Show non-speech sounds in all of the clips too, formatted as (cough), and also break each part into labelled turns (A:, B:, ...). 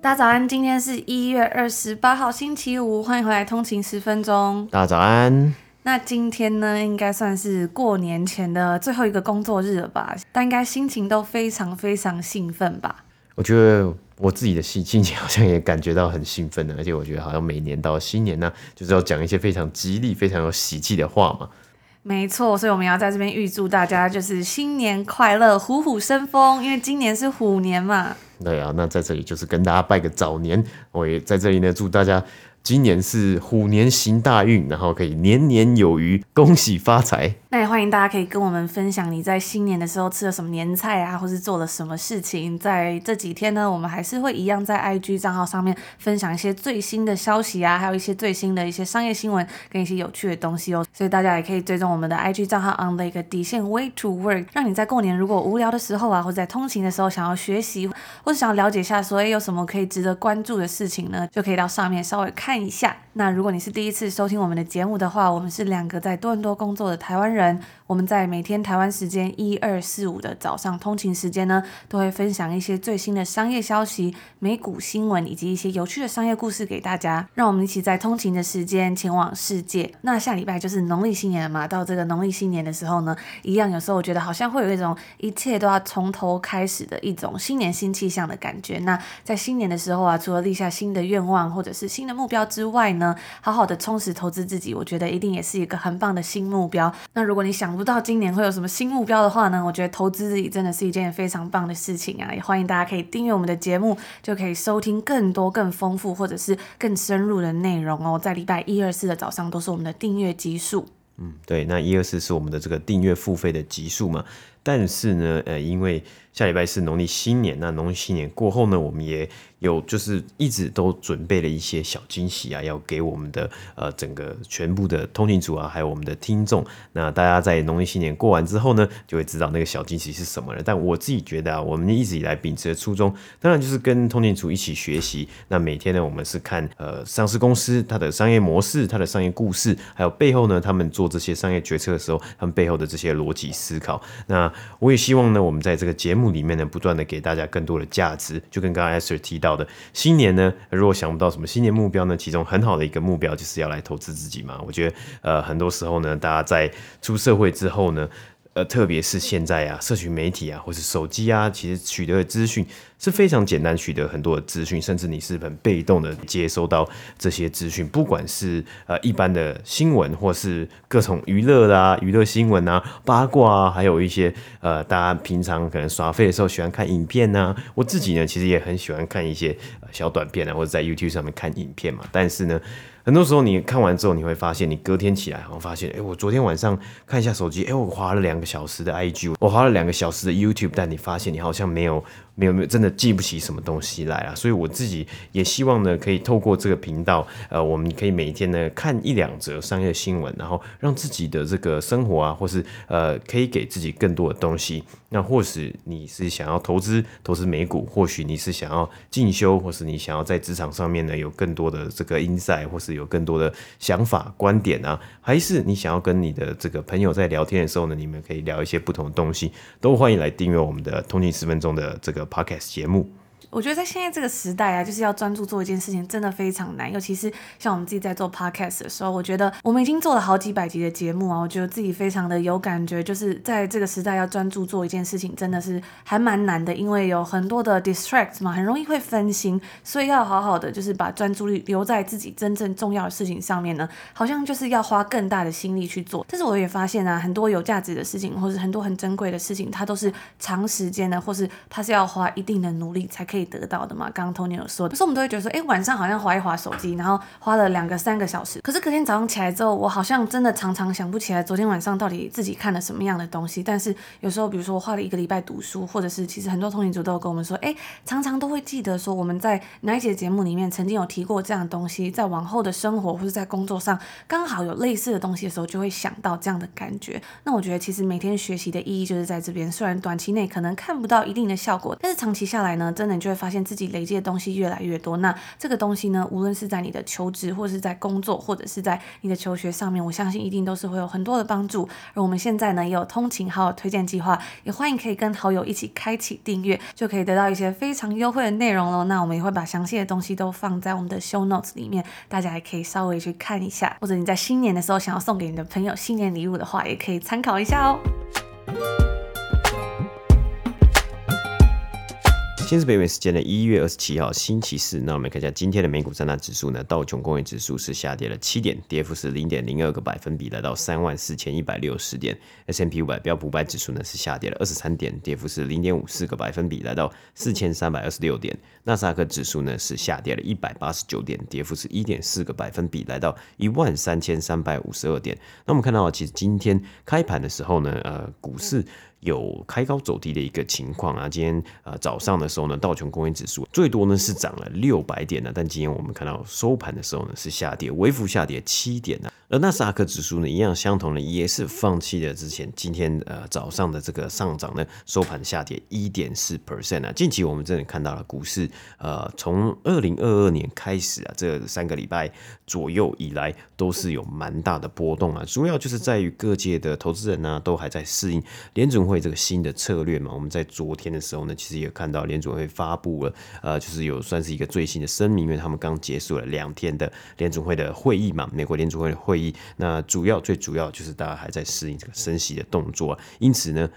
A: 大家早安，今天是一月二十八号，星期五，欢迎回来通勤十分钟。
B: 大家早安。
A: 那今天呢，应该算是过年前的最后一个工作日了吧？大家应该心情都非常非常兴奋吧？
B: 我觉得我自己的心心情好像也感觉到很兴奋的，而且我觉得好像每年到新年呢，就是要讲一些非常激励、非常有喜气的话嘛。
A: 没错，所以我们要在这边预祝大家就是新年快乐，虎虎生风，因为今年是虎年嘛。
B: 对啊，那在这里就是跟大家拜个早年，我也在这里呢，祝大家。今年是虎年行大运，然后可以年年有余，恭喜发财。
A: 那也欢迎大家可以跟我们分享你在新年的时候吃了什么年菜啊，或是做了什么事情。在这几天呢，我们还是会一样在 IG 账号上面分享一些最新的消息啊，还有一些最新的一些商业新闻跟一些有趣的东西哦。所以大家也可以追踪我们的 IG 账号 on 的一个底线 way to work，让你在过年如果无聊的时候啊，或者在通勤的时候想要学习，或是想要了解一下说，哎，有什么可以值得关注的事情呢，就可以到上面稍微看。一下，那如果你是第一次收听我们的节目的话，我们是两个在多伦多工作的台湾人。我们在每天台湾时间一二四五的早上通勤时间呢，都会分享一些最新的商业消息、美股新闻以及一些有趣的商业故事给大家。让我们一起在通勤的时间前往世界。那下礼拜就是农历新年了嘛，到这个农历新年的时候呢，一样有时候我觉得好像会有一种一切都要从头开始的一种新年新气象的感觉。那在新年的时候啊，除了立下新的愿望或者是新的目标之外呢，好好的充实投资自己，我觉得一定也是一个很棒的新目标。那如果你想，不知道今年会有什么新目标的话呢？我觉得投资自己真的是一件非常棒的事情啊！也欢迎大家可以订阅我们的节目，就可以收听更多、更丰富或者是更深入的内容哦。在礼拜一、二、四的早上都是我们的订阅集数。
B: 嗯，对，那一、二、四是我们的这个订阅付费的集数嘛。但是呢，呃，因为下礼拜是农历新年，那农历新年过后呢，我们也有就是一直都准备了一些小惊喜啊，要给我们的呃整个全部的通勤组啊，还有我们的听众。那大家在农历新年过完之后呢，就会知道那个小惊喜是什么了。但我自己觉得啊，我们一直以来秉持的初衷，当然就是跟通勤组一起学习。那每天呢，我们是看呃上市公司它的商业模式、它的商业故事，还有背后呢，他们做这些商业决策的时候，他们背后的这些逻辑思考。那我也希望呢，我们在这个节目里面呢，不断的给大家更多的价值。就跟刚刚 Sir 提到到的，新年呢，如果想不到什么新年目标呢，其中很好的一个目标就是要来投资自己嘛。我觉得，呃，很多时候呢，大家在出社会之后呢。呃，特别是现在啊，社群媒体啊，或是手机啊，其实取得的资讯是非常简单，取得很多的资讯，甚至你是很被动的接收到这些资讯，不管是呃一般的新闻，或是各种娱乐啊、娱乐新闻啊、八卦啊，还有一些呃大家平常可能耍废的时候喜欢看影片啊。我自己呢，其实也很喜欢看一些小短片啊，或者在 YouTube 上面看影片嘛。但是呢。很多时候你看完之后，你会发现，你隔天起来好像发现，哎、我昨天晚上看一下手机，哎、我花了两个小时的 IG，我花了两个小时的 YouTube，但你发现你好像没有。没有没有，真的记不起什么东西来啊！所以我自己也希望呢，可以透过这个频道，呃，我们可以每天呢看一两则商业新闻，然后让自己的这个生活啊，或是呃，可以给自己更多的东西。那或许你是想要投资投资美股，或许你是想要进修，或是你想要在职场上面呢有更多的这个 insight，或是有更多的想法观点啊，还是你想要跟你的这个朋友在聊天的时候呢，你们可以聊一些不同的东西，都欢迎来订阅我们的通勤十分钟的这个。Podcast 节目。
A: 我觉得在现在这个时代啊，就是要专注做一件事情，真的非常难。尤其是像我们自己在做 podcast 的时候，我觉得我们已经做了好几百集的节目啊，我觉得自己非常的有感觉。就是在这个时代要专注做一件事情，真的是还蛮难的，因为有很多的 distract 嘛，很容易会分心。所以要好好的就是把专注力留在自己真正重要的事情上面呢，好像就是要花更大的心力去做。但是我也发现啊，很多有价值的事情，或是很多很珍贵的事情，它都是长时间的，或是它是要花一定的努力才可以。可以得到的嘛。刚刚 Tony 有说的，所以我们都会觉得说，哎，晚上好像划一划手机，然后花了两个三个小时，可是隔天早上起来之后，我好像真的常常想不起来昨天晚上到底自己看了什么样的东西。但是有时候，比如说我花了一个礼拜读书，或者是其实很多通勤族都有跟我们说，哎，常常都会记得说我们在哪一节节目里面曾经有提过这样的东西，在往后的生活或者在工作上刚好有类似的东西的时候，就会想到这样的感觉。那我觉得其实每天学习的意义就是在这边，虽然短期内可能看不到一定的效果，但是长期下来呢，真的就就会发现自己累积的东西越来越多。那这个东西呢，无论是在你的求职，或是在工作，或者是在你的求学上面，我相信一定都是会有很多的帮助。而我们现在呢，也有通勤好友推荐计划，也欢迎可以跟好友一起开启订阅，就可以得到一些非常优惠的内容喽。那我们也会把详细的东西都放在我们的 show notes 里面，大家也可以稍微去看一下。或者你在新年的时候想要送给你的朋友新年礼物的话，也可以参考一下哦。
B: 今日北美时间的一月二十七号，星期四。那我们看一下今天的美股三大指数呢？道琼工业指数是下跌了七点，跌幅是零点零二个百分比，来到三万四千一百六十点。S M P 五百标普五百指数呢是下跌了二十三点，跌幅是零点五四个百分比，来到四千三百二十六点。纳斯达克指数呢是下跌了一百八十九点，跌幅是一点四个百分比，来到一万三千三百五十二点。那我们看到，其实今天开盘的时候呢，呃，股市。有开高走低的一个情况啊，今天呃早上的时候呢，道琼工业指数最多呢是涨了六百点呢，但今天我们看到收盘的时候呢是下跌，微幅下跌七点呢。而纳斯达克指数呢，一样相同的也是放弃了之前今天呃早上的这个上涨呢，收盘下跌一点四 percent 啊。近期我们真的看到了股市呃从二零二二年开始啊，这三个礼拜左右以来都是有蛮大的波动啊，主要就是在于各界的投资人呢、都还在适应联准会这个新的策略嘛。我们在昨天的时候呢，其实也看到联准会发布了呃就是有算是一个最新的声明，因为他们刚结束了两天的联准会的会议嘛，美国联准会的会会议。那主要最主要就是大家还在适应这个升息的动作，因此呢，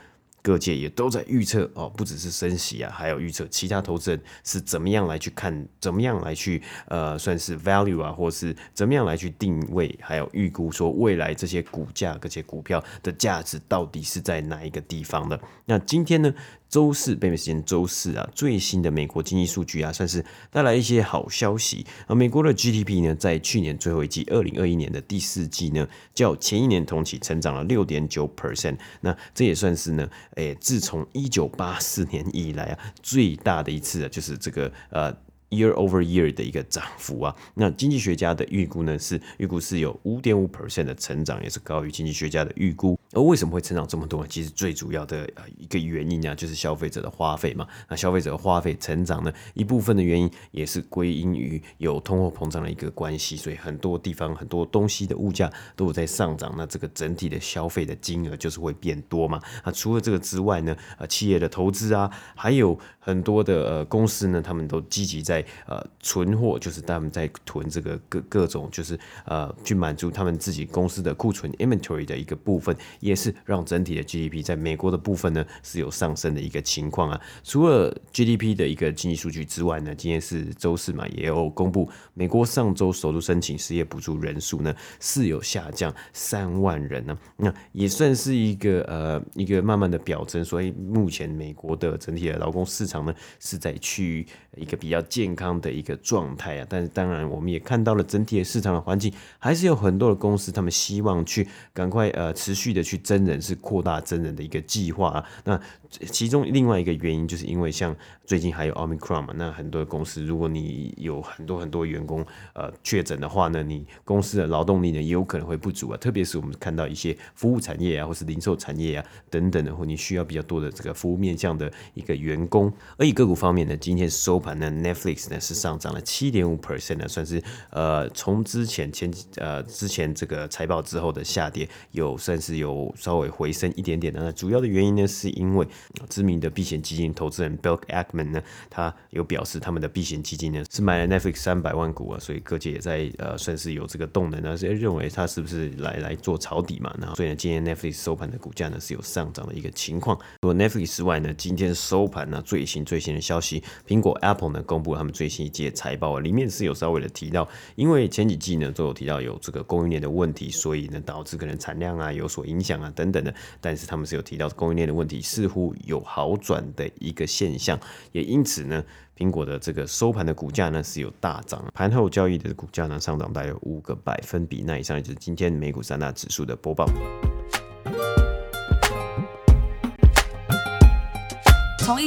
B: 各界也都在预测哦，不只是升息啊，还有预测其他投资人是怎么样来去看，怎么样来去呃，算是 value 啊，或是怎么样来去定位，还有预估说未来这些股价、这些股票的价值到底是在哪一个地方的。那今天呢，周四，北美时间周四啊，最新的美国经济数据啊，算是带来一些好消息啊。美国的 GDP 呢，在去年最后一季，二零二一年的第四季呢，较前一年同期成长了六点九 percent。那这也算是呢，诶、自从一九八四年以来啊，最大的一次啊，就是这个呃。Year over year 的一个涨幅啊，那经济学家的预估呢，是预估是有五点五 percent 的成长，也是高于经济学家的预估。而为什么会成长这么多呢？其实最主要的一个原因啊，就是消费者的花费嘛。那消费者的花费成长呢，一部分的原因也是归因于有通货膨胀的一个关系，所以很多地方很多东西的物价都有在上涨，那这个整体的消费的金额就是会变多嘛。那，除了这个之外呢，呃，企业的投资啊，还有很多的呃公司呢，他们都积极在。呃，存货就是他们在囤这个各各种，就是呃，去满足他们自己公司的库存 inventory 的一个部分，也是让整体的 GDP 在美国的部分呢是有上升的一个情况啊。除了 GDP 的一个经济数据之外呢，今天是周四嘛，也有公布美国上周首度申请失业补助人数呢是有下降三万人呢，那也算是一个呃一个慢慢的表征，所以目前美国的整体的劳工市场呢是在趋于一个比较健康。的一个状态啊，但是当然我们也看到了整体的市场的环境，还是有很多的公司，他们希望去赶快呃持续的去增人，是扩大增人的一个计划啊。那其中另外一个原因，就是因为像最近还有 Omicron 嘛，那很多公司，如果你有很多很多员工呃确诊的话呢，你公司的劳动力呢也有可能会不足啊。特别是我们看到一些服务产业啊，或是零售产业啊等等的，或你需要比较多的这个服务面向的一个员工。而以个股方面呢，今天收盘呢，Netflix 呢是上涨了七点五 percent 呢，算是呃从之前前呃之前这个财报之后的下跌，有算是有稍微回升一点点的。那主要的原因呢，是因为知名的避险基金投资人 Bill Ackman 呢，他有表示他们的避险基金呢是买了 Netflix 三百万股啊，所以各界也在呃算是有这个动能呢，是认为他是不是来来做抄底嘛？然后所以呢，今天 Netflix 收盘的股价呢是有上涨的一个情况。除了 Netflix 之外呢，今天收盘呢最新最新的消息，苹果 Apple 呢公布了他们最新一季财报啊，里面是有稍微的提到，因为前几季呢都有提到有这个供应链的问题，所以呢导致可能产量啊有所影响啊等等的，但是他们是有提到供应链的问题，似乎有好转的一个现象，也因此呢，苹果的这个收盘的股价呢是有大涨，盘后交易的股价呢上涨大约五个百分比。那以上就是今天美股三大指数的播
A: 报。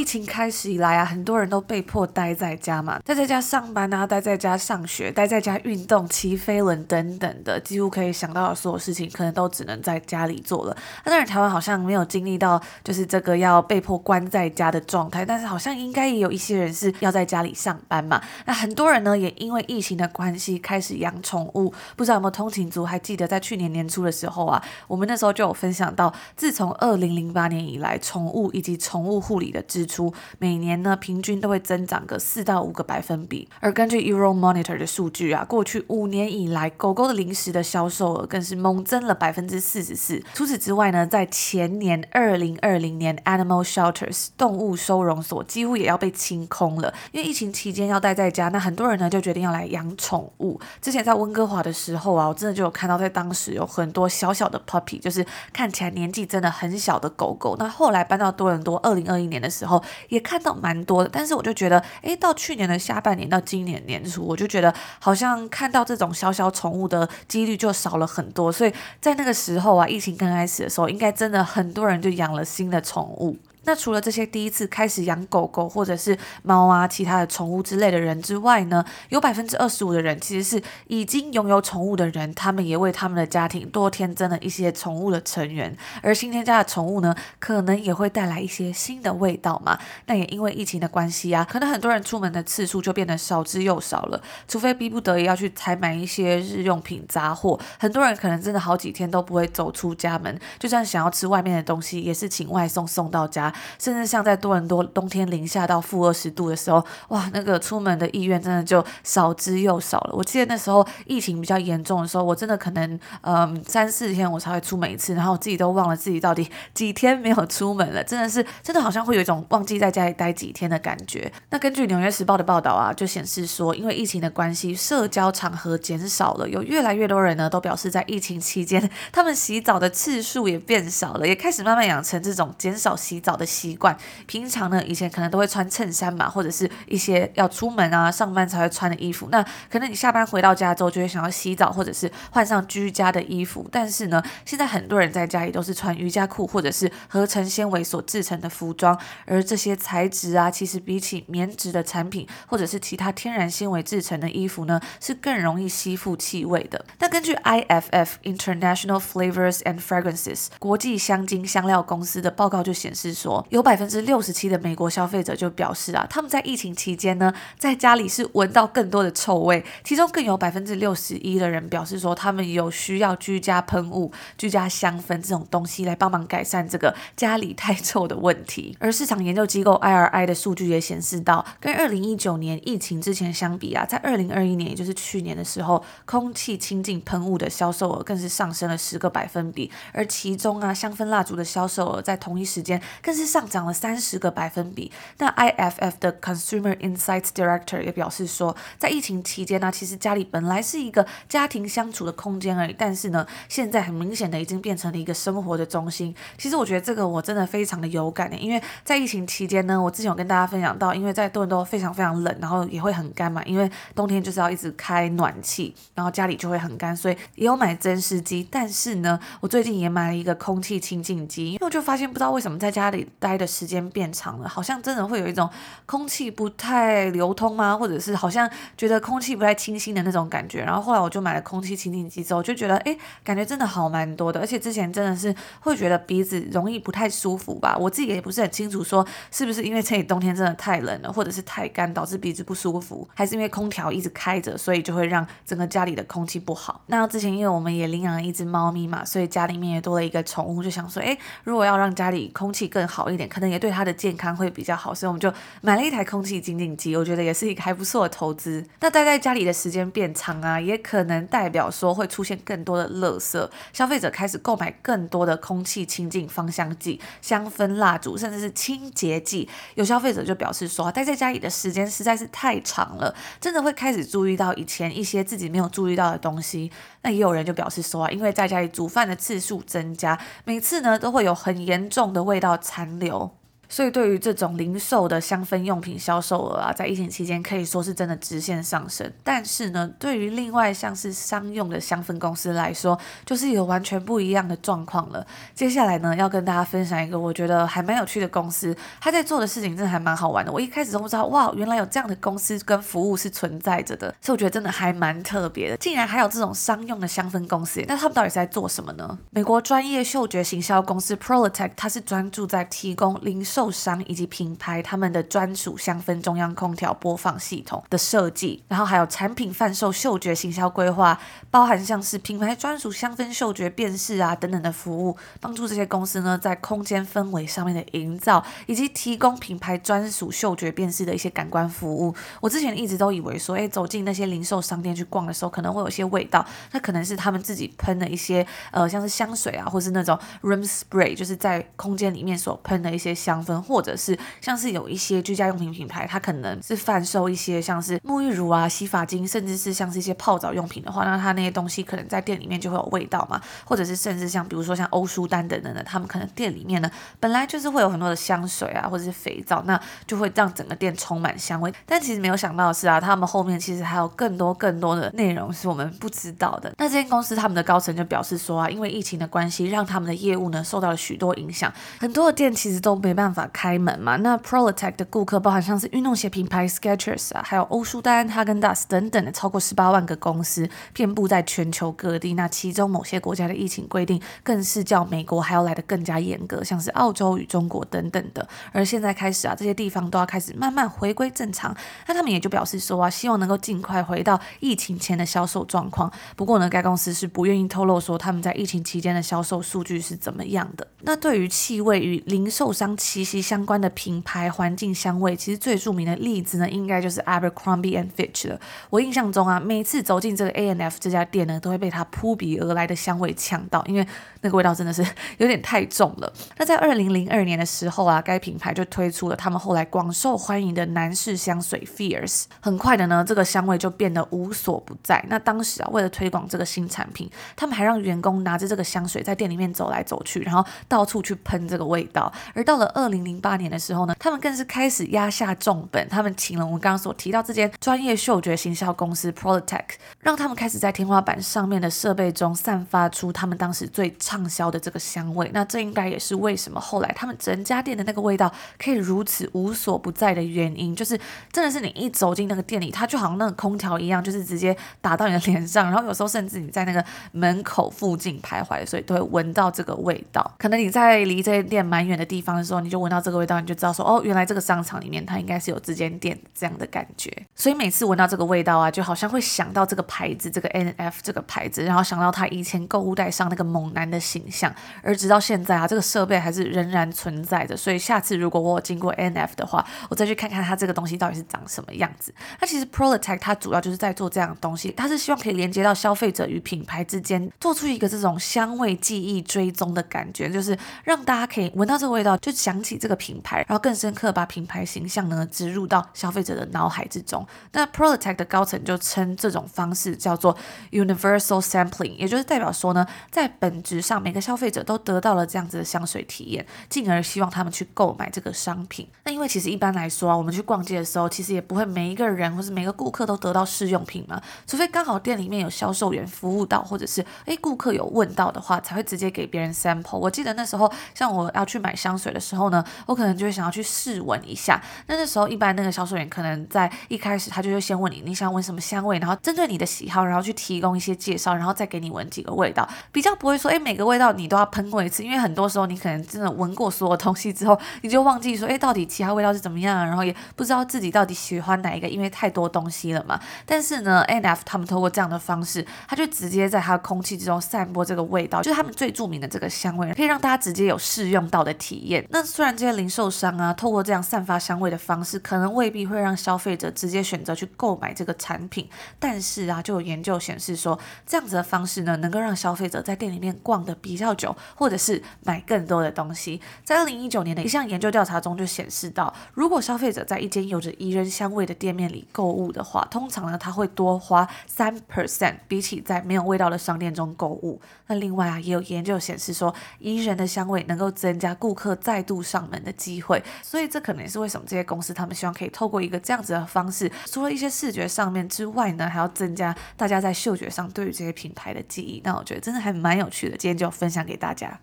A: 疫情开始以来啊，很多人都被迫待在家嘛，待在家上班啊，待在家上学，待在家运动、骑飞轮等等的，几乎可以想到的所有事情，可能都只能在家里做了。那当然，台湾好像没有经历到就是这个要被迫关在家的状态，但是好像应该也有一些人是要在家里上班嘛。那很多人呢，也因为疫情的关系开始养宠物。不知道有没有通勤族还记得，在去年年初的时候啊，我们那时候就有分享到，自从二零零八年以来，宠物以及宠物护理的。支出出每年呢，平均都会增长个四到五个百分比。而根据 Euromonitor 的数据啊，过去五年以来，狗狗的零食的销售额更是猛增了百分之四十四。除此之外呢，在前年二零二零年，Animal Shelters 动物收容所几乎也要被清空了，因为疫情期间要待在家，那很多人呢就决定要来养宠物。之前在温哥华的时候啊，我真的就有看到，在当时有很多小小的 puppy，就是看起来年纪真的很小的狗狗。那后来搬到多伦多，二零二一年的时候。也看到蛮多的，但是我就觉得，诶，到去年的下半年到今年年初，我就觉得好像看到这种小小宠物的几率就少了很多。所以在那个时候啊，疫情刚开始的时候，应该真的很多人就养了新的宠物。那除了这些第一次开始养狗狗或者是猫啊，其他的宠物之类的人之外呢，有百分之二十五的人其实是已经拥有宠物的人，他们也为他们的家庭多添增了一些宠物的成员，而新添加的宠物呢，可能也会带来一些新的味道嘛。那也因为疫情的关系啊，可能很多人出门的次数就变得少之又少了，除非逼不得已要去采买一些日用品杂货，很多人可能真的好几天都不会走出家门，就算想要吃外面的东西，也是请外送送到家。甚至像在多伦多冬天零下到负二十度的时候，哇，那个出门的意愿真的就少之又少了。我记得那时候疫情比较严重的时候，我真的可能嗯三四天我才会出门一次，然后我自己都忘了自己到底几天没有出门了，真的是真的好像会有一种忘记在家里待几天的感觉。那根据纽约时报的报道啊，就显示说，因为疫情的关系，社交场合减少了，有越来越多人呢都表示在疫情期间，他们洗澡的次数也变少了，也开始慢慢养成这种减少洗澡的习惯。平常呢，以前可能都会穿衬衫嘛，或者是一些要出门啊、上班才会穿的衣服。那可能你下班回到家之后，就会想要洗澡，或者是换上居家的衣服。但是呢，现在很多人在家里都是穿瑜伽裤，或者是合成纤维所制成的服装。而这些材质啊，其实比起棉质的产品，或者是其他天然纤维制成的衣服呢，是更容易吸附气味的。那根据 IFF International Flavors and Fragrances 国际香精香料公司的报告就显示说，有百分之六十七的美国消费者就表示啊，他们在疫情期间呢，在家里是闻到更多的臭味，其中更有百分之六十一的人表示说，他们有需要居家喷雾、居家香氛这种东西来帮忙改善这个家里太臭的问题。(laughs) 而市场研究机构 IRI 的数据也显示到，跟二零一九年疫情之前相比啊，在二零二一年，也就是去年的时候，空气清净喷雾的销售额更是上升了十个百分比，而其中啊，香氛蜡烛的销售额在同一时间更是上涨了三十个百分比。那 IFF 的 Consumer Insights Director 也表示说，在疫情期间呢，其实家里本来是一个家庭相处的空间而已，但是呢，现在很明显的已经变成了一个生活的中心。其实我觉得这个我真的非常的有感的，因为在疫情期间呢，我之前有跟大家分享到，因为在多伦多非常非常冷，然后也会很干嘛，因为冬天就是要一直开暖气，然后家里就会很干，所以也有买增湿机。但是呢，我最近也买了一个空气清净机，因为我就发现不知道为什么在家里待的时间变长了，好像真的会有一种空气不太流通啊，或者是好像觉得空气不太清新的那种感觉。然后后来我就买了空气清净机之后，就觉得诶，感觉真的好蛮多的。而且之前真的是会觉得鼻子容易不太舒服吧，我自己也不是很清楚说是不是因为这里冬天真的太冷了，或者是太干导致鼻子不舒服，还是因为空调一直开着，所以就会让整个家里的空气不好。那之前因为我们也领养了一只猫咪嘛，所以家里面也多了一个宠物，就想说，诶，如果要让家里空气更好好一点，可能也对他。的健康会比较好，所以我们就买了一台空气清净机，我觉得也是一个还不错的投资。那待在家里的时间变长啊，也可能代表说会出现更多的垃圾，消费者开始购买更多的空气清净芳香剂、香氛蜡烛，甚至是清洁剂。有消费者就表示说，待在家里的时间实在是太长了，真的会开始注意到以前一些自己没有注意到的东西。那也有人就表示说啊，因为在家里煮饭的次数增加，每次呢都会有很严重的味道残留。所以对于这种零售的香氛用品销售额啊，在疫情期间可以说是真的直线上升。但是呢，对于另外像是商用的香氛公司来说，就是有完全不一样的状况了。接下来呢，要跟大家分享一个我觉得还蛮有趣的公司，他在做的事情真的还蛮好玩的。我一开始都不知道，哇，原来有这样的公司跟服务是存在着的，所以我觉得真的还蛮特别的。竟然还有这种商用的香氛公司，那他们到底是在做什么呢？美国专业嗅觉行销公司 Prolitech，它是专注在提供零售受伤以及品牌他们的专属香氛中央空调播放系统的设计，然后还有产品贩售、嗅觉行销规划，包含像是品牌专属香氛嗅觉辨识啊等等的服务，帮助这些公司呢在空间氛围上面的营造，以及提供品牌专属嗅觉辨识的一些感官服务。我之前一直都以为说，哎，走进那些零售商店去逛的时候，可能会有些味道，那可能是他们自己喷的一些呃，像是香水啊，或是那种 room spray，就是在空间里面所喷的一些香分，或者是像是有一些居家用品品牌，它可能是贩售一些像是沐浴乳啊、洗发精，甚至是像是一些泡澡用品的话，那它那些东西可能在店里面就会有味道嘛，或者是甚至像比如说像欧舒丹等等的，他们可能店里面呢本来就是会有很多的香水啊，或者是肥皂，那就会让整个店充满香味。但其实没有想到的是啊，他们后面其实还有更多更多的内容是我们不知道的。那这间公司他们的高层就表示说啊，因为疫情的关系，让他们的业务呢受到了许多影响，很多的店其实都没办法法开门嘛。那 Prolitech 的顾客包含像是运动鞋品牌 Skechers 啊，还有欧舒丹、哈根达斯等等的超过十八万个公司，遍布在全球各地。那其中某些国家的疫情规定更是较美国还要来得更加严格，像是澳洲与中国等等的。而现在开始啊，这些地方都要开始慢慢回归正常。那他们也就表示说啊，希望能够尽快回到疫情前的销售状况。不过呢，该公司是不愿意透露说他们在疫情期间的销售数据是怎么样的。那对于气味与零售商气息相关的品牌环境香味，其实最著名的例子呢，应该就是 Abercrombie and Fitch 了。我印象中啊，每次走进这个 A N F 这家店呢，都会被它扑鼻而来的香味呛到，因为那个味道真的是有点太重了。那在二零零二年的时候啊，该品牌就推出了他们后来广受欢迎的男士香水 Fierce。很快的呢，这个香味就变得无所不在。那当时啊，为了推广这个新产品，他们还让员工拿着这个香水在店里面走来走去，然后到处去喷这个味道。而到了二零零八年的时候呢，他们更是开始压下重本，他们请了我们刚刚所提到这间专业嗅觉行销公司 Prolitech，让他们开始在天花板上面的设备中散发出他们当时最畅销的这个香味。那这应该也是为什么后来他们整家店的那个味道可以如此无所不在的原因，就是真的是你一走进那个店里，它就好像那个空调一样，就是直接打到你的脸上，然后有时候甚至你在那个门口附近徘徊，所以都会闻到这个味道。可能你在离这间店蛮远的地方的时候，你就闻到这个味道，你就知道说，哦，原来这个商场里面它应该是有这间店这样的感觉。所以每次闻到这个味道啊，就好像会想到这个牌子，这个 N F 这个牌子，然后想到他以前购物袋上那个猛男的形象。而直到现在啊，这个设备还是仍然存在的。所以下次如果我有经过 N F 的话，我再去看看它这个东西到底是长什么样子。那其实 Prolitech 它主要就是在做这样的东西，它是希望可以连接到消费者与品牌之间，做出一个这种香味记忆追踪的感觉，就是让大家可以闻到这个味道就想起这个品牌，然后更深刻把品牌形象呢植入到消费者的脑海之中。那 protec 的高层就称这种方式叫做 Universal Sampling，也就是代表说呢，在本质上每个消费者都得到了这样子的香水体验，进而希望他们去购买这个商品。那因为其实一般来说啊，我们去逛街的时候，其实也不会每一个人或是每个顾客都得到试用品嘛，除非刚好店里面有销售员服务到，或者是诶顾客有问到的话，才会直接给别人 sample。我记得那时候像我要去买香水的时候呢，我可能就会想要去试闻一下。那那时候一般那个销售员可能在一开始他就会先问你，你想闻什么香味，然后针对你的喜好，然后去提供一些介绍，然后再给你闻几个味道，比较不会说诶每个味道你都要喷过一次，因为很多时候你可能真的闻过所有东西之后，你就忘记说诶到底其他味道是怎么样，然后也不知道自己到底喜欢哪一个，因为太多东西了嘛。但是呢，A&F 他们透过这样的方式，他就直接在它的空气之中散播这个味道，就是他们最著名的这个香味，可以让大家直接有试用到的体验。那虽虽然这些零售商啊，透过这样散发香味的方式，可能未必会让消费者直接选择去购买这个产品，但是啊，就有研究显示说，这样子的方式呢，能够让消费者在店里面逛得比较久，或者是买更多的东西。在二零一九年的一项研究调查中就显示到，如果消费者在一间有着宜人香味的店面里购物的话，通常呢，他会多花三 percent，比起在没有味道的商店中购物。那另外啊，也有研究显示说，宜人的香味能够增加顾客再度上门的机会。所以这可能也是为什么这些公司他们希望可以透过一个这样子的方式，除了一些视觉上面之外呢，还要增加大家在嗅觉上对于这些品牌的记忆。那我觉得真的还蛮有趣的，今天就分享给大家。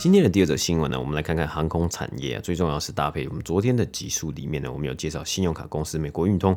B: 今天的第二则新闻呢，我们来看看航空产业啊，最重要是搭配我们昨天的集数里面呢，我们有介绍信用卡公司美国运通，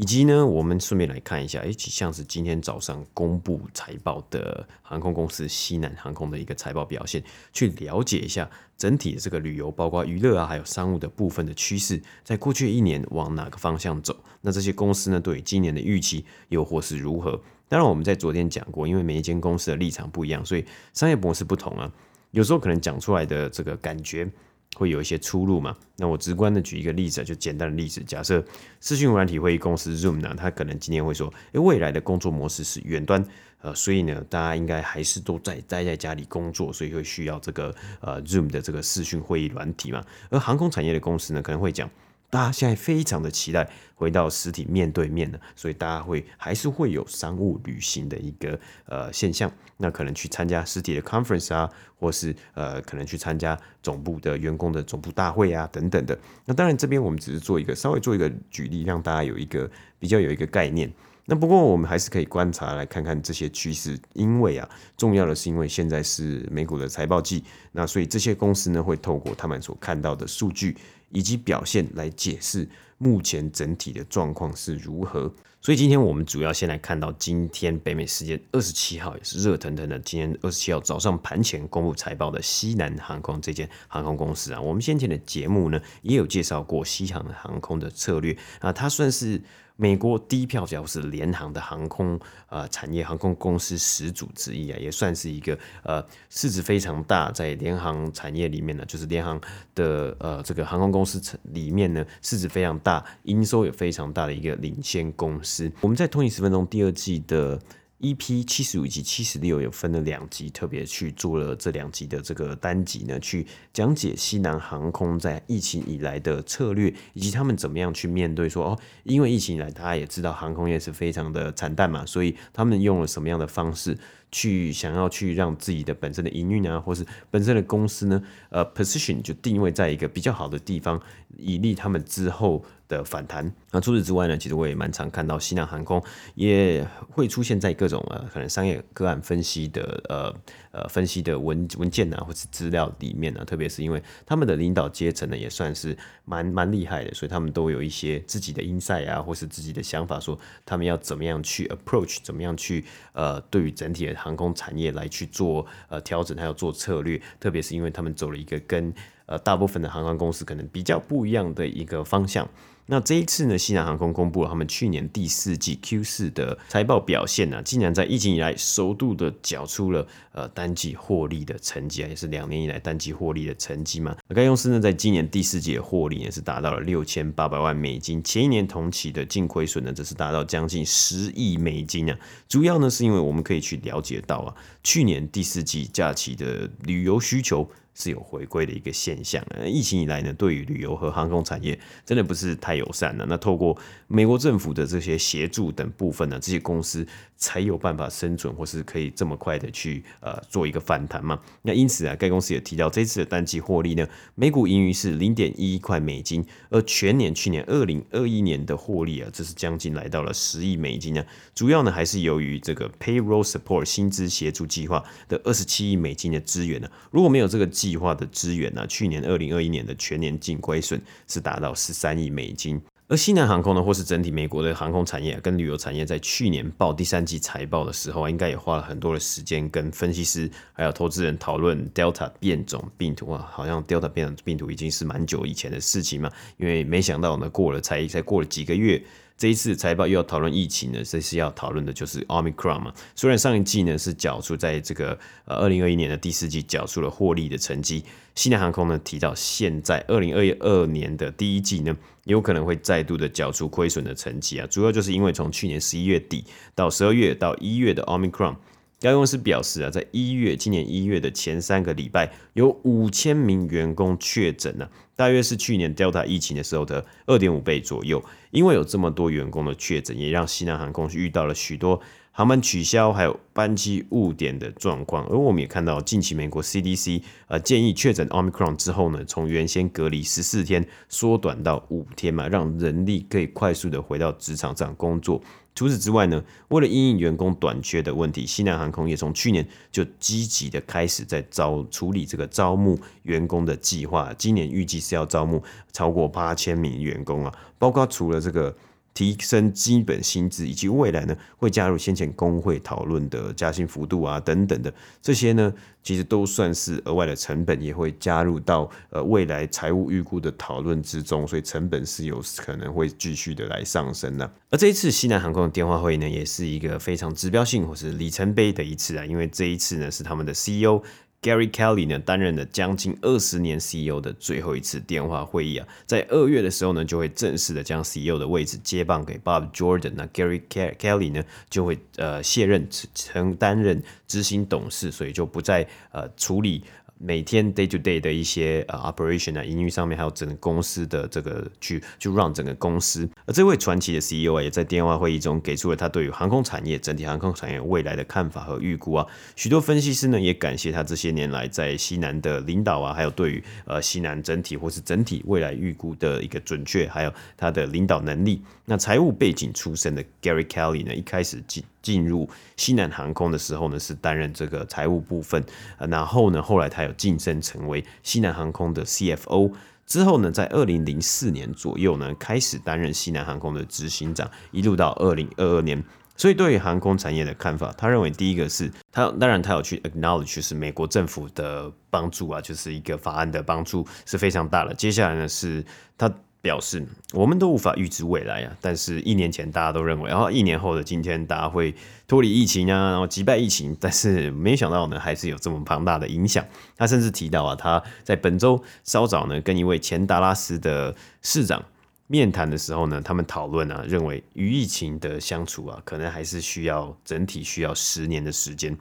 B: 以及呢，我们顺便来看一下，诶，像是今天早上公布财报的航空公司西南航空的一个财报表现，去了解一下整体的这个旅游，包括娱乐啊，还有商务的部分的趋势，在过去一年往哪个方向走？那这些公司呢，对于今年的预期又或是如何？当然，我们在昨天讲过，因为每一间公司的立场不一样，所以商业模式不同啊。有时候可能讲出来的这个感觉会有一些出入嘛。那我直观的举一个例子，就简单的例子，假设视讯软体会议公司 Zoom 呢，它可能今天会说，诶，未来的工作模式是远端，呃，所以呢，大家应该还是都在待在家里工作，所以会需要这个呃 Zoom 的这个视讯会议软体嘛。而航空产业的公司呢，可能会讲。大家现在非常的期待回到实体面对面呢，所以大家会还是会有商务旅行的一个呃现象，那可能去参加实体的 conference 啊，或是呃可能去参加总部的员工的总部大会啊等等的。那当然这边我们只是做一个稍微做一个举例，让大家有一个比较有一个概念。那不过我们还是可以观察来看看这些趋势，因为啊重要的是因为现在是美股的财报季，那所以这些公司呢会透过他们所看到的数据。以及表现来解释目前整体的状况是如何。所以今天我们主要先来看到今天北美时间二十七号也是热腾腾的，今天二十七号早上盘前公布财报的西南航空这间航空公司啊，我们先前的节目呢也有介绍过西航航空的策略啊，它算是。美国低票价是联航的航空呃产业航空公司始祖之一啊，也算是一个呃市值非常大，在联航产业里面呢，就是联航的呃这个航空公司里面呢，市值非常大，营收也非常大的一个领先公司。我们在通勤十分钟第二季的。EP 七十五以及七十六有分了两集，特别去做了这两集的这个单集呢，去讲解西南航空在疫情以来的策略，以及他们怎么样去面对说哦，因为疫情以来大家也知道航空业是非常的惨淡嘛，所以他们用了什么样的方式去想要去让自己的本身的营运啊，或是本身的公司呢，呃，position 就定位在一个比较好的地方，以利他们之后。的反弹。那除此之外呢，其实我也蛮常看到西南航空也会出现在各种呃可能商业个案分析的呃呃分析的文文件啊，或是资料里面呢，特别是因为他们的领导阶层呢也算是蛮蛮厉害的，所以他们都有一些自己的 insight 啊，或是自己的想法，说他们要怎么样去 approach，怎么样去呃对于整体的航空产业来去做呃调整，还有做策略，特别是因为他们走了一个跟呃大部分的航空公司可能比较不一样的一个方向。那这一次呢，西南航空公布了他们去年第四季 Q 四的财报表现呢、竟然在疫情以来首度的缴出了呃单季获利的成绩啊，也是两年以来单季获利的成绩嘛。该公司呢，在今年第四季的获利也是达到了六千八百万美金，前一年同期的净亏损呢，则是达到将近十亿美金啊。主要呢，是因为我们可以去了解到啊，去年第四季假期的旅游需求。是有回归的一个现象。疫情以来呢，对于旅游和航空产业真的不是太友善了。那透过美国政府的这些协助等部分呢，这些公司才有办法生存，或是可以这么快的去呃做一个反弹嘛。那因此啊，该公司也提到，这次的单季获利呢，每股盈余是零点一一块美金，而全年去年二零二一年的获利啊，这是将近来到了十亿美金啊。主要呢还是由于这个 Payroll Support 薪资协助计划的二十七亿美金的资源呢。如果没有这个计计划的资源呢，去年二零二一年的全年净亏损是达到十三亿美金。而西南航空呢，或是整体美国的航空产业跟旅游产业，在去年报第三季财报的时候，应该也花了很多的时间跟分析师还有投资人讨论 Delta 变种病毒啊，好像 Delta 变种病毒已经是蛮久以前的事情嘛，因为没想到呢，过了才才过了几个月。这一次财报又要讨论疫情呢，这次要讨论的就是 Omicron 嘛。虽然上一季呢是缴出在这个呃二零二一年的第四季缴出了获利的成绩，西南航空呢提到现在二零二二年的第一季呢有可能会再度的缴出亏损的成绩啊，主要就是因为从去年十一月底到十二月到一月的 Omicron。该公司表示啊，在一月今年一月的前三个礼拜，有五千名员工确诊了，大约是去年 Delta 疫情的时候的二点五倍左右。因为有这么多员工的确诊，也让西南航空遇到了许多航班取消，还有班机误点的状况。而我们也看到，近期美国 CDC 呃建议确诊 Omicron 之后呢，从原先隔离十四天缩短到五天嘛，让人力可以快速的回到职场上工作。除此之外呢，为了因应员工短缺的问题，西南航空也从去年就积极的开始在招处理这个招募员工的计划。今年预计是要招募超过八千名员工啊，包括除了这个。提升基本薪资，以及未来呢会加入先前工会讨论的加薪幅度啊等等的这些呢，其实都算是额外的成本，也会加入到呃未来财务预估的讨论之中，所以成本是有可能会继续的来上升的。而这一次西南航空的电话会议呢，也是一个非常指标性或是里程碑的一次啊，因为这一次呢是他们的 CEO。Gary Kelly 呢担任了将近二十年 CEO 的最后一次电话会议啊，在二月的时候呢，就会正式的将 CEO 的位置接棒给 Bob Jordan，那 Gary Kelly 呢就会呃卸任承担任执行董事，所以就不再呃处理。每天 day to day 的一些呃 operation 啊，营运上面还有整个公司的这个去去 run 整个公司。而这位传奇的 CEO 啊，也在电话会议中给出了他对于航空产业整体航空产业未来的看法和预估啊。许多分析师呢也感谢他这些年来在西南的领导啊，还有对于呃西南整体或是整体未来预估的一个准确，还有他的领导能力。那财务背景出身的 Gary Kelly 呢，一开始进进入西南航空的时候呢，是担任这个财务部分，然后呢，后来他有晋升成为西南航空的 CFO，之后呢，在二零零四年左右呢，开始担任西南航空的执行长，一路到二零二二年。所以对于航空产业的看法，他认为第一个是他当然他有去 acknowledge 就是美国政府的帮助啊，就是一个法案的帮助是非常大的。接下来呢，是他。表示我们都无法预知未来啊，但是一年前大家都认为，然后一年后的今天大家会脱离疫情啊，然后击败疫情，但是没想到呢，还是有这么庞大的影响。他甚至提到啊，他在本周稍早呢，跟一位前达拉斯的市长面谈的时候呢，他们讨论啊，认为与疫情的相处啊，可能还是需要整体需要十年的时间，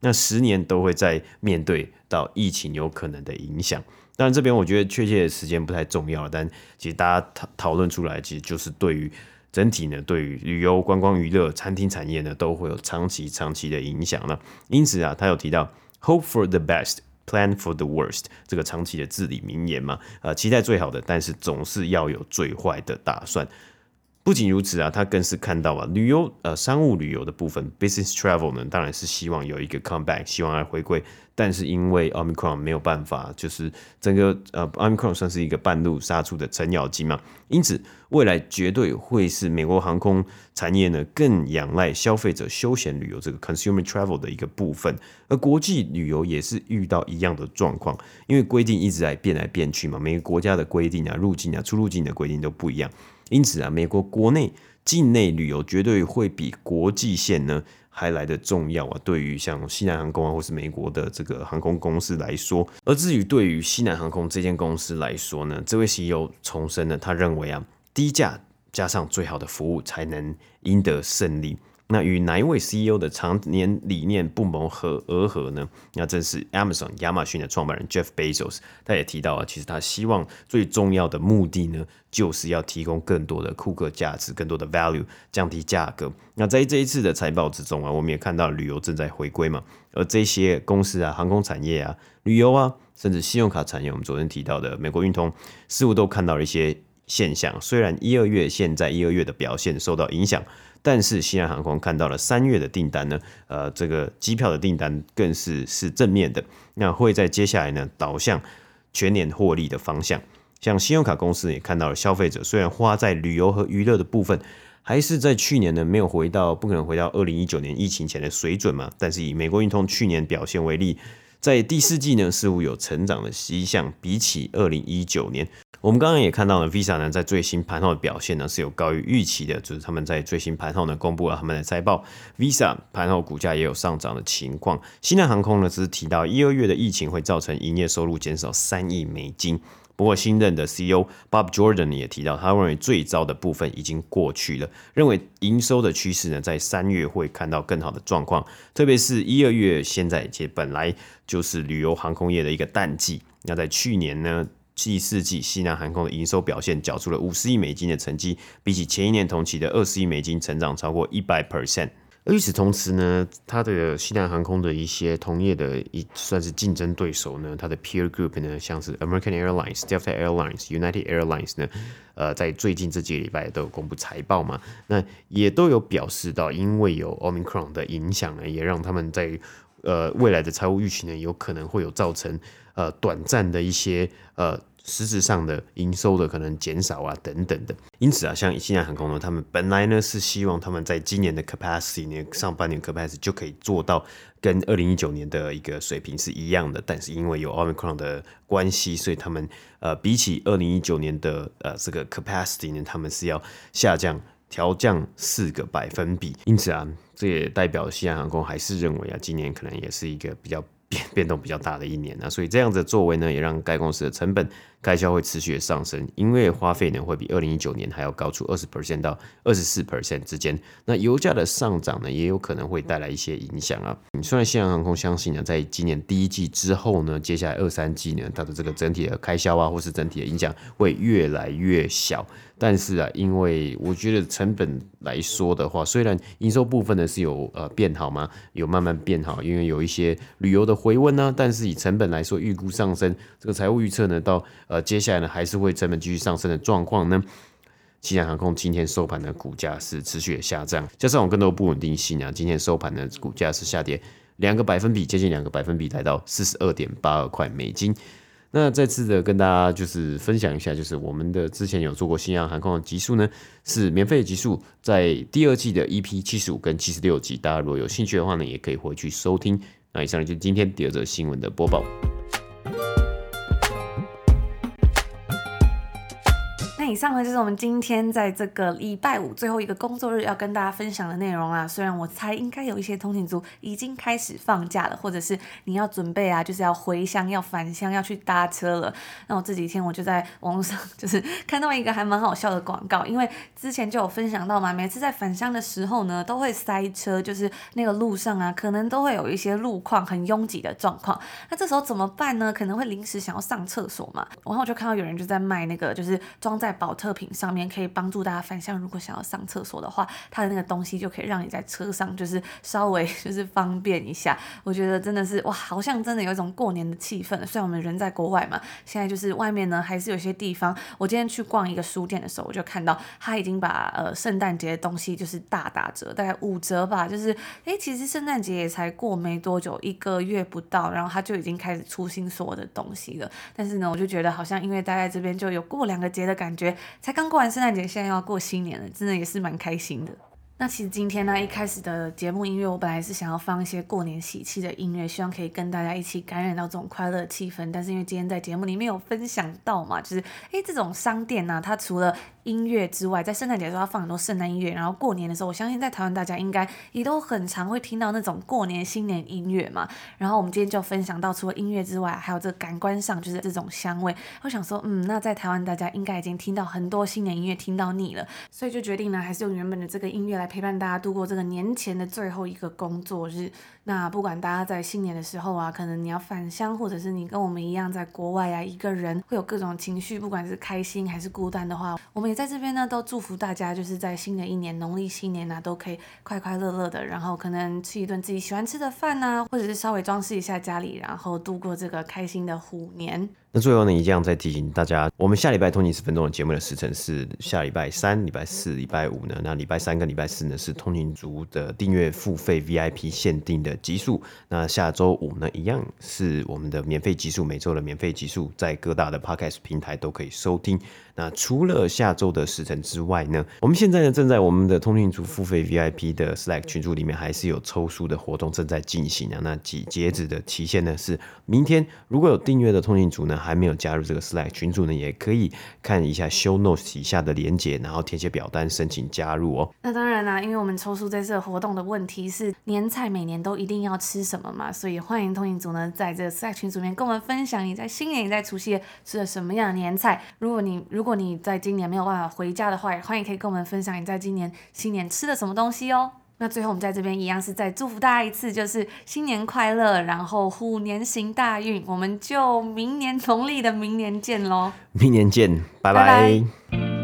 B: 那十年都会在面对到疫情有可能的影响。当然，这边我觉得确切的时间不太重要，但其实大家讨讨论出来，其实就是对于整体呢，对于旅游、观光、娱乐、餐厅产业呢，都会有长期、长期的影响了。因此啊，他有提到 “Hope for the best, plan for the worst” 这个长期的至理名言嘛，呃，期待最好的，但是总是要有最坏的打算。不仅如此啊，他更是看到啊，旅游呃商务旅游的部分 business travel 呢，当然是希望有一个 comeback，希望来回归。但是因为 Omicron 没有办法，就是整个呃 Omicron 算是一个半路杀出的程咬金嘛，因此未来绝对会是美国航空产业呢更仰赖消费者休闲旅游这个 consumer travel 的一个部分。而国际旅游也是遇到一样的状况，因为规定一直在变来变去嘛，每个国家的规定啊、入境啊、出入境的规定都不一样。因此啊，美国国内境内旅游绝对会比国际线呢还来得重要啊。对于像西南航空啊，或是美国的这个航空公司来说，而至于对于西南航空这间公司来说呢，这位 CEO 重申呢，他认为啊，低价加上最好的服务才能赢得胜利。那与哪一位 CEO 的常年理念不谋合而合呢？那正是 Amazon 亚马逊的创办人 Jeff Bezos。他也提到啊，其实他希望最重要的目的呢，就是要提供更多的库克价值，更多的 value，降低价格。那在这一次的财报之中啊，我们也看到旅游正在回归嘛，而这些公司啊，航空产业啊，旅游啊，甚至信用卡产业，我们昨天提到的美国运通，似乎都看到了一些现象。虽然一二月现在一二月的表现受到影响。但是西南航空看到了三月的订单呢，呃，这个机票的订单更是是正面的，那会在接下来呢导向全年获利的方向。像信用卡公司也看到了消费者虽然花在旅游和娱乐的部分，还是在去年呢没有回到，不可能回到二零一九年疫情前的水准嘛。但是以美国运通去年表现为例，在第四季呢似乎有成长的迹象，比起二零一九年。我们刚刚也看到了，Visa 呢在最新盘后的表现呢是有高于预期的，就是他们在最新盘后呢公布了他们的财报，Visa 盘后股价也有上涨的情况。西南航空呢只是提到一二月的疫情会造成营业收入减少三亿美金，不过新任的 CEO Bob Jordan 也提到，他认为最糟的部分已经过去了，认为营收的趋势呢在三月会看到更好的状况，特别是一二月现在其实本来就是旅游航空业的一个淡季，那在去年呢。第四季，西南航空的营收表现缴出了五十亿美金的成绩，比起前一年同期的二十亿美金，成长超过一百 percent。而与此同时呢，它的西南航空的一些同业的一算是竞争对手呢，它的 peer group 呢，像是 American Airlines、Delta Airlines、United Airlines 呢，呃，在最近这几个礼拜都有公布财报嘛，那也都有表示到，因为有 Omicron 的影响呢，也让他们在呃未来的财务预期呢，有可能会有造成呃短暂的一些呃。实质上的营收的可能减少啊，等等的。因此啊，像西南航空呢，他们本来呢是希望他们在今年的 capacity 呢，上半年 capacity 就可以做到跟二零一九年的一个水平是一样的。但是因为有 Omicron 的关系，所以他们呃比起二零一九年的呃这个 capacity 呢，他们是要下降调降四个百分比。因此啊，这也代表西南航空还是认为啊，今年可能也是一个比较变动比较大的一年啊，所以这样子的作为呢，也让该公司的成本。开销会持续的上升，因为花费呢会比二零一九年还要高出二十 percent 到二十四 percent 之间。那油价的上涨呢，也有可能会带来一些影响啊。虽然西南航空相信呢，在今年第一季之后呢，接下来二三季呢，它的这个整体的开销啊，或是整体的影响会越来越小。但是啊，因为我觉得成本来说的话，虽然营收部分呢是有呃变好吗？有慢慢变好，因为有一些旅游的回温呢、啊。但是以成本来说，预估上升，这个财务预测呢到。呃，接下来呢，还是会成本继续上升的状况呢。西南航空今天收盘的股价是持续的下降，加上有更多不稳定性啊，今天收盘的股价是下跌两个百分比，接近两个百分比，来到四十二点八二块美金。那再次的跟大家就是分享一下，就是我们的之前有做过西南航空的集数呢，是免费的集数，在第二季的 EP 七十五跟七十六集，大家如果有兴趣的话呢，也可以回去收听。那以上呢就是今天第二则新闻的播报。
A: 以上呢就是我们今天在这个礼拜五最后一个工作日要跟大家分享的内容啊。虽然我猜应该有一些通勤族已经开始放假了，或者是你要准备啊，就是要回乡、要返乡、要去搭车了。那我这几天我就在网络上就是看到一个还蛮好笑的广告，因为之前就有分享到嘛，每次在返乡的时候呢，都会塞车，就是那个路上啊，可能都会有一些路况很拥挤的状况。那这时候怎么办呢？可能会临时想要上厕所嘛，然后我就看到有人就在卖那个，就是装在。保特瓶上面可以帮助大家反向，如果想要上厕所的话，它的那个东西就可以让你在车上就是稍微 (laughs) 就是方便一下。我觉得真的是哇，好像真的有一种过年的气氛。虽然我们人在国外嘛，现在就是外面呢还是有些地方。我今天去逛一个书店的时候，我就看到他已经把呃圣诞节的东西就是大打折，大概五折吧。就是哎，其实圣诞节也才过没多久，一个月不到，然后他就已经开始出新所有的东西了。但是呢，我就觉得好像因为待在这边就有过两个节的感觉。才刚过完圣诞节，现在要过新年了，真的也是蛮开心的。那其实今天呢，一开始的节目音乐，我本来是想要放一些过年喜气的音乐，希望可以跟大家一起感染到这种快乐气氛。但是因为今天在节目里面有分享到嘛，就是诶，这种商店呢、它除了音乐之外，在圣诞节的时候要放很多圣诞音乐，然后过年的时候，我相信在台湾大家应该也都很常会听到那种过年新年音乐嘛。然后我们今天就分享到，除了音乐之外，还有这个感官上就是这种香味。我想说，嗯，那在台湾大家应该已经听到很多新年音乐，听到腻了，所以就决定呢，还是用原本的这个音乐来陪伴大家度过这个年前的最后一个工作日。那不管大家在新年的时候啊，可能你要返乡，或者是你跟我们一样在国外啊，一个人会有各种情绪，不管是开心还是孤单的话，我们也在这边呢，都祝福大家，就是在新的一年农历新年啊，都可以快快乐乐的，然后可能吃一顿自己喜欢吃的饭啊，或者是稍微装饰一下家里，然后度过这个开心的虎年。
B: 那最后呢，一样再提醒大家，我们下礼拜通勤十分钟的节目的时程是下礼拜三、礼拜四、礼拜五呢。那礼拜三跟礼拜四呢是通勤族的订阅付费 VIP 限定的集数。那下周五呢，一样是我们的免费集数，每周的免费集数，在各大的 Podcast 平台都可以收听。那除了下周的时程之外呢，我们现在呢正在我们的通勤族付费 VIP 的 Slack 群组里面，还是有抽书的活动正在进行啊。那几截止的期限呢是明天。如果有订阅的通勤族呢，还没有加入这个 Slack 群组呢，也可以看一下 Show Notes 以下的连接，然后填写表单申请加入哦。
A: 那当然啦、因为我们抽书这次活动的问题是年菜每年都一定要吃什么嘛，所以欢迎通勤族呢在这个 Slack 群组里面跟我们分享你在新年、你在除夕吃了什么样的年菜。如果你如果你在今年没有办法回家的话，也欢迎可以跟我们分享你在今年新年吃了什么东西哦。那最后我们在这边一样是再祝福大家一次，就是新年快乐，然后虎年行大运。我们就明年农历的明年见喽，
B: 明年见，拜拜。拜拜。